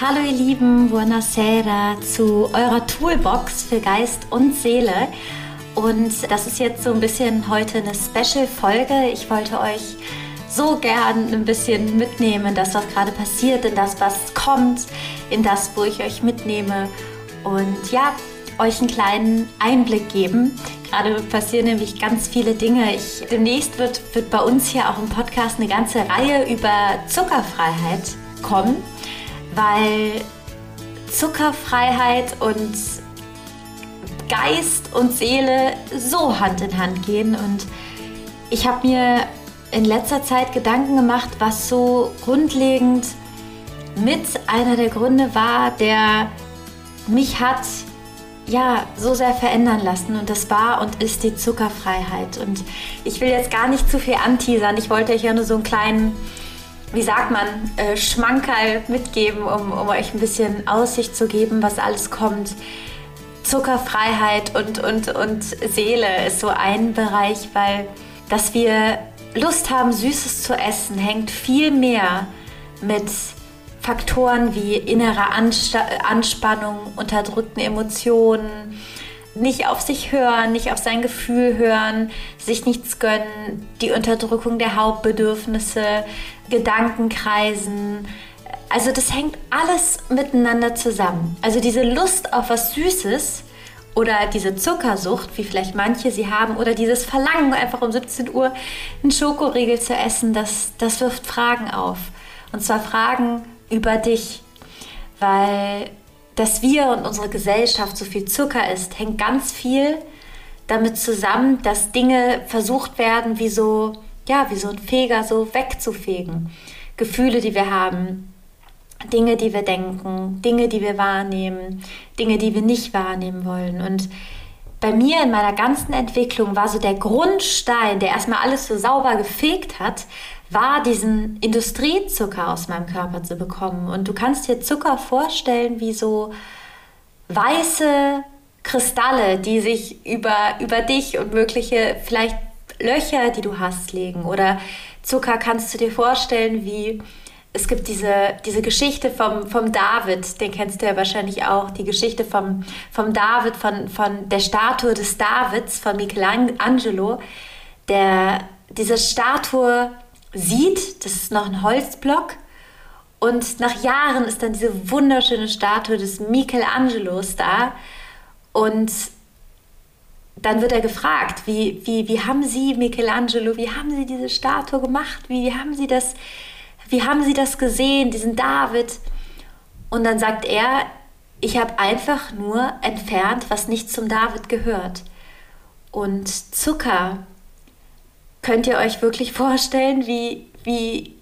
Hallo ihr Lieben, buonasera zu eurer Toolbox für Geist und Seele. Und das ist jetzt so ein bisschen heute eine Special-Folge. Ich wollte euch so gern ein bisschen mitnehmen, das, was gerade passiert, in das, was kommt, in das, wo ich euch mitnehme. Und ja, euch einen kleinen Einblick geben. Gerade passieren nämlich ganz viele Dinge. Ich, demnächst wird, wird bei uns hier auch im Podcast eine ganze Reihe über Zuckerfreiheit kommen weil Zuckerfreiheit und Geist und Seele so Hand in Hand gehen. Und ich habe mir in letzter Zeit Gedanken gemacht, was so grundlegend mit einer der Gründe war, der mich hat ja so sehr verändern lassen und das war und ist die Zuckerfreiheit und ich will jetzt gar nicht zu viel anteasern. Ich wollte euch ja nur so einen kleinen wie sagt man, äh, Schmankerl mitgeben, um, um euch ein bisschen Aussicht zu geben, was alles kommt. Zuckerfreiheit und, und, und Seele ist so ein Bereich, weil dass wir Lust haben, Süßes zu essen, hängt viel mehr mit Faktoren wie innerer Anspannung, unterdrückten Emotionen, nicht auf sich hören, nicht auf sein Gefühl hören, sich nichts gönnen, die Unterdrückung der Hauptbedürfnisse, Gedankenkreisen. Also das hängt alles miteinander zusammen. Also diese Lust auf was Süßes oder diese Zuckersucht, wie vielleicht manche sie haben, oder dieses Verlangen, einfach um 17 Uhr einen Schokoriegel zu essen, das, das wirft Fragen auf. Und zwar Fragen über dich, weil dass wir und unsere Gesellschaft so viel Zucker isst, hängt ganz viel damit zusammen, dass Dinge versucht werden, wie so, ja, wie so ein Feger so wegzufegen. Gefühle, die wir haben, Dinge, die wir denken, Dinge, die wir wahrnehmen, Dinge, die wir nicht wahrnehmen wollen. Und bei mir in meiner ganzen Entwicklung war so der Grundstein, der erstmal alles so sauber gefegt hat, war, diesen Industriezucker aus meinem Körper zu bekommen. Und du kannst dir Zucker vorstellen wie so weiße Kristalle, die sich über, über dich und mögliche vielleicht Löcher, die du hast, legen. Oder Zucker kannst du dir vorstellen wie, es gibt diese, diese Geschichte vom, vom David, den kennst du ja wahrscheinlich auch, die Geschichte vom, vom David, von, von der Statue des Davids, von Michelangelo, der diese Statue sieht, das ist noch ein Holzblock. Und nach Jahren ist dann diese wunderschöne Statue des Michelangelos da. Und dann wird er gefragt, wie, wie, wie haben Sie, Michelangelo, wie haben Sie diese Statue gemacht? Wie, wie, haben Sie das, wie haben Sie das gesehen, diesen David? Und dann sagt er, ich habe einfach nur entfernt, was nicht zum David gehört. Und Zucker könnt ihr euch wirklich vorstellen, wie, wie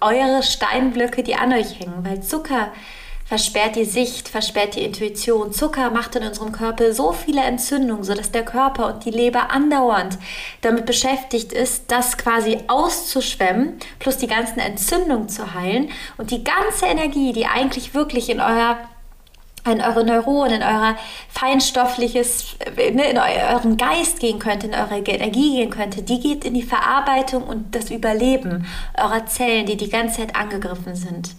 eure Steinblöcke, die an euch hängen, weil Zucker versperrt die Sicht, versperrt die Intuition. Zucker macht in unserem Körper so viele Entzündungen, sodass der Körper und die Leber andauernd damit beschäftigt ist, das quasi auszuschwemmen, plus die ganzen Entzündungen zu heilen und die ganze Energie, die eigentlich wirklich in euer in eure Neuronen, in euer feinstoffliches, ne, in euren Geist gehen könnte, in eure Energie gehen könnte, die geht in die Verarbeitung und das Überleben eurer Zellen, die die ganze Zeit angegriffen sind.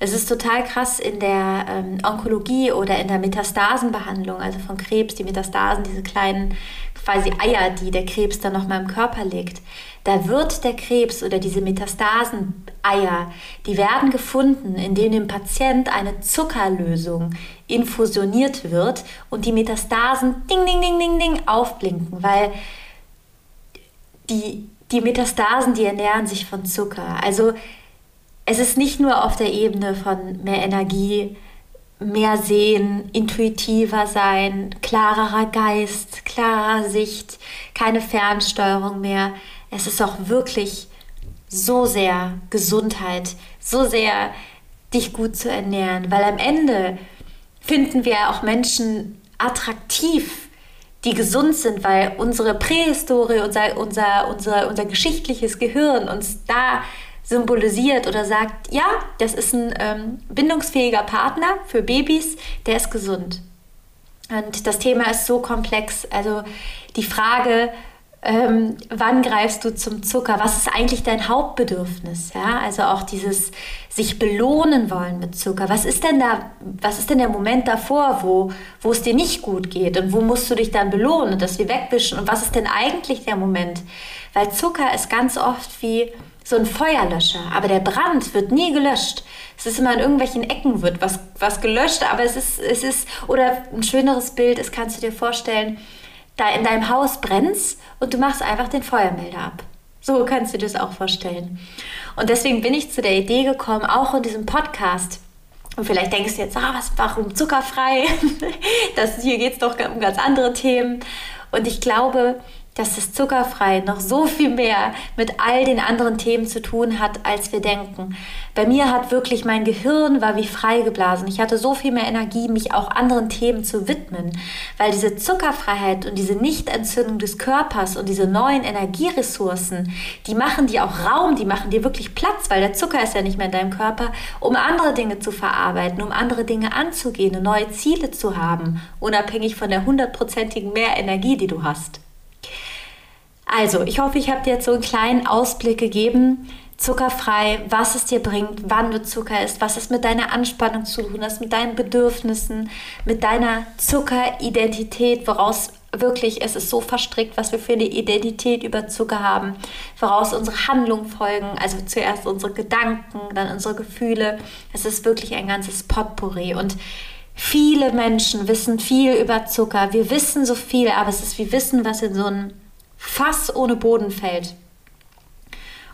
Es ist total krass in der ähm, Onkologie oder in der Metastasenbehandlung, also von Krebs, die Metastasen, diese kleinen quasi Eier, die der Krebs dann noch mal im Körper legt. Da wird der Krebs oder diese Metastasen-Eier, die werden gefunden, indem dem Patient eine Zuckerlösung infusioniert wird und die Metastasen ding, ding, ding, ding, ding aufblinken, weil die, die Metastasen, die ernähren sich von Zucker. Also es ist nicht nur auf der Ebene von mehr Energie, mehr sehen, intuitiver sein, klarerer Geist, klarer Sicht, keine Fernsteuerung mehr. Es ist auch wirklich so sehr Gesundheit, so sehr dich gut zu ernähren, weil am Ende finden wir auch Menschen attraktiv, die gesund sind, weil unsere Prähistorie, unser, unser, unser, unser geschichtliches Gehirn uns da symbolisiert oder sagt, ja, das ist ein ähm, bindungsfähiger Partner für Babys, der ist gesund. Und das Thema ist so komplex. Also die Frage, ähm, wann greifst du zum Zucker? Was ist eigentlich dein Hauptbedürfnis? Ja, also auch dieses sich belohnen wollen mit Zucker. Was ist denn da, was ist denn der Moment davor, wo, wo es dir nicht gut geht und wo musst du dich dann belohnen und das wie wegwischen? Und was ist denn eigentlich der Moment? Weil Zucker ist ganz oft wie so ein Feuerlöscher, aber der Brand wird nie gelöscht. Es ist immer in irgendwelchen Ecken wird was, was gelöscht, aber es ist, es ist, oder ein schöneres Bild, das kannst du dir vorstellen, da in deinem Haus brennt und du machst einfach den Feuermelder ab. So kannst du dir das auch vorstellen. Und deswegen bin ich zu der Idee gekommen, auch in diesem Podcast. Und vielleicht denkst du jetzt, ah, was, warum zuckerfrei? das, hier geht es doch um ganz andere Themen. Und ich glaube, dass das Zuckerfrei noch so viel mehr mit all den anderen Themen zu tun hat, als wir denken. Bei mir hat wirklich mein Gehirn war wie freigeblasen. Ich hatte so viel mehr Energie, mich auch anderen Themen zu widmen, weil diese Zuckerfreiheit und diese Nichtentzündung des Körpers und diese neuen Energieressourcen, die machen dir auch Raum, die machen dir wirklich Platz, weil der Zucker ist ja nicht mehr in deinem Körper, um andere Dinge zu verarbeiten, um andere Dinge anzugehen neue Ziele zu haben, unabhängig von der hundertprozentigen Mehrenergie, die du hast. Also, ich hoffe, ich habe dir jetzt so einen kleinen Ausblick gegeben, zuckerfrei, was es dir bringt, wann du Zucker isst, was es mit deiner Anspannung zu tun hat, mit deinen Bedürfnissen, mit deiner Zuckeridentität, woraus wirklich es ist so verstrickt, was wir für eine Identität über Zucker haben, woraus unsere Handlungen folgen, also zuerst unsere Gedanken, dann unsere Gefühle. Es ist wirklich ein ganzes Potpourri und viele Menschen wissen viel über Zucker. Wir wissen so viel, aber es ist wie Wissen, was in so ein Fass ohne Boden fällt.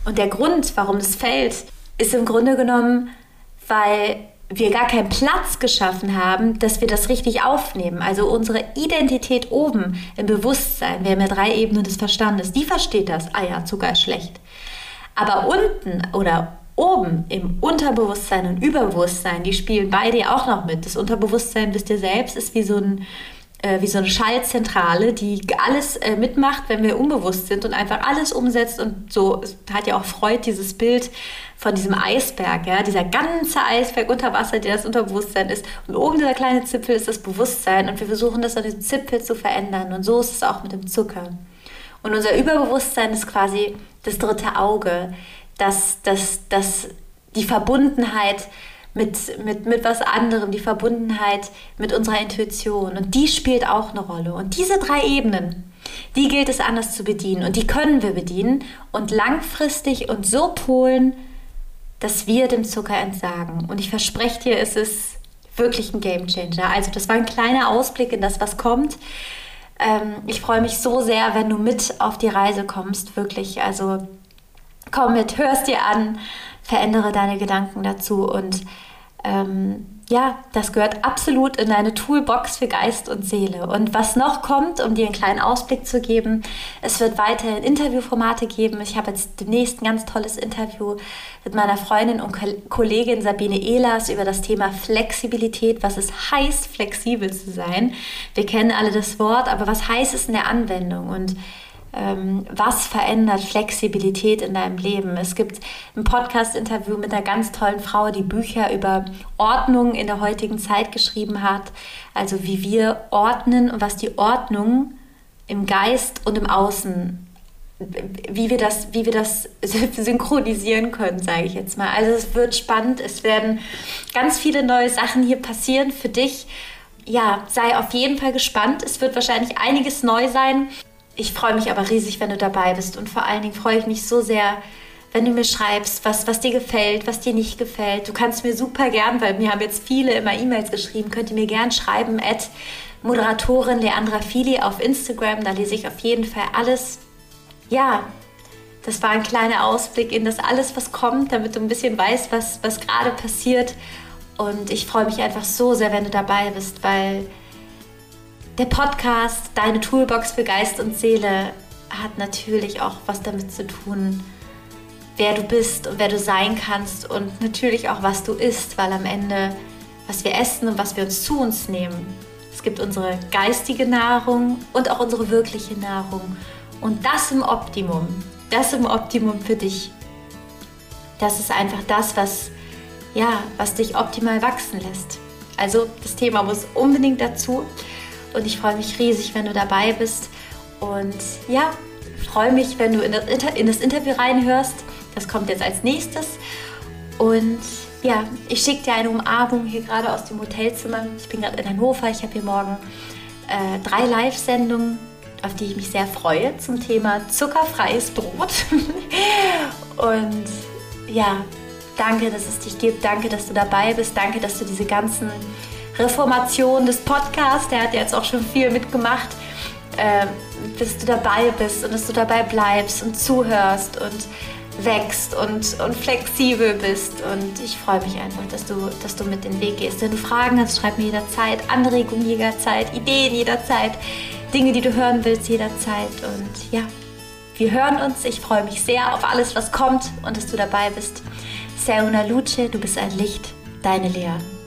Und der Grund, warum es fällt, ist im Grunde genommen, weil wir gar keinen Platz geschaffen haben, dass wir das richtig aufnehmen. Also unsere Identität oben im Bewusstsein, wir haben ja drei Ebenen des Verstandes, die versteht das, ah ja, Zucker ist schlecht. Aber unten oder oben im Unterbewusstsein und Überbewusstsein, die spielen beide auch noch mit. Das Unterbewusstsein, wisst ihr selbst, ist wie so ein wie so eine Schaltzentrale, die alles äh, mitmacht, wenn wir unbewusst sind und einfach alles umsetzt. Und so hat ja auch Freud dieses Bild von diesem Eisberg, ja, dieser ganze Eisberg unter Wasser, der das Unterbewusstsein ist. Und oben dieser kleine Zipfel ist das Bewusstsein. Und wir versuchen das an diesem Zipfel zu verändern. Und so ist es auch mit dem Zucker. Und unser Überbewusstsein ist quasi das dritte Auge, das, das, das die Verbundenheit mit, mit, mit was anderem, die Verbundenheit mit unserer Intuition. Und die spielt auch eine Rolle. Und diese drei Ebenen, die gilt es anders zu bedienen. Und die können wir bedienen und langfristig und so polen, dass wir dem Zucker entsagen. Und ich verspreche dir, es ist wirklich ein Game Changer. Also das war ein kleiner Ausblick in das, was kommt. Ähm, ich freue mich so sehr, wenn du mit auf die Reise kommst, wirklich. Also komm mit, hörst dir an verändere deine Gedanken dazu und ähm, ja, das gehört absolut in deine Toolbox für Geist und Seele. Und was noch kommt, um dir einen kleinen Ausblick zu geben, es wird weiterhin Interviewformate geben. Ich habe jetzt demnächst ein ganz tolles Interview mit meiner Freundin und Kollegin Sabine Ehlers über das Thema Flexibilität, was es heißt, flexibel zu sein. Wir kennen alle das Wort, aber was heißt es in der Anwendung? Und was verändert Flexibilität in deinem Leben? Es gibt ein Podcast-Interview mit einer ganz tollen Frau, die Bücher über Ordnung in der heutigen Zeit geschrieben hat. Also wie wir ordnen und was die Ordnung im Geist und im Außen wie wir das, wie wir das synchronisieren können, sage ich jetzt mal. Also es wird spannend, es werden ganz viele neue Sachen hier passieren für dich. Ja, sei auf jeden Fall gespannt. Es wird wahrscheinlich einiges neu sein. Ich freue mich aber riesig, wenn du dabei bist und vor allen Dingen freue ich mich so sehr, wenn du mir schreibst, was, was dir gefällt, was dir nicht gefällt. Du kannst mir super gern, weil mir haben jetzt viele immer E-Mails geschrieben, könnt ihr mir gern schreiben, at Moderatorin Leandra Fili auf Instagram, da lese ich auf jeden Fall alles. Ja, das war ein kleiner Ausblick in das alles, was kommt, damit du ein bisschen weißt, was, was gerade passiert. Und ich freue mich einfach so sehr, wenn du dabei bist, weil der Podcast, deine Toolbox für Geist und Seele, hat natürlich auch was damit zu tun, wer du bist und wer du sein kannst und natürlich auch, was du isst, weil am Ende, was wir essen und was wir uns zu uns nehmen, es gibt unsere geistige Nahrung und auch unsere wirkliche Nahrung. Und das im Optimum, das im Optimum für dich. Das ist einfach das, was, ja, was dich optimal wachsen lässt. Also das Thema muss unbedingt dazu. Und ich freue mich riesig, wenn du dabei bist. Und ja, freue mich, wenn du in das, in das Interview reinhörst. Das kommt jetzt als nächstes. Und ja, ich schicke dir eine Umarmung hier gerade aus dem Hotelzimmer. Ich bin gerade in Hannover. Ich habe hier morgen äh, drei Live-Sendungen, auf die ich mich sehr freue, zum Thema zuckerfreies Brot. Und ja, danke, dass es dich gibt. Danke, dass du dabei bist. Danke, dass du diese ganzen Reformationen des Podcasts, der hat jetzt auch schon viel mitgemacht, äh, dass du dabei bist und dass du dabei bleibst und zuhörst und wächst und, und flexibel bist. Und ich freue mich einfach, dass du, dass du mit den Weg gehst. Wenn du Fragen hast, schreib mir jederzeit, Anregungen jederzeit, Ideen jederzeit, Dinge, die du hören willst jederzeit. Und ja, wir hören uns. Ich freue mich sehr auf alles, was kommt und dass du dabei bist. Sehr una luce, du bist ein Licht. Deine Lea.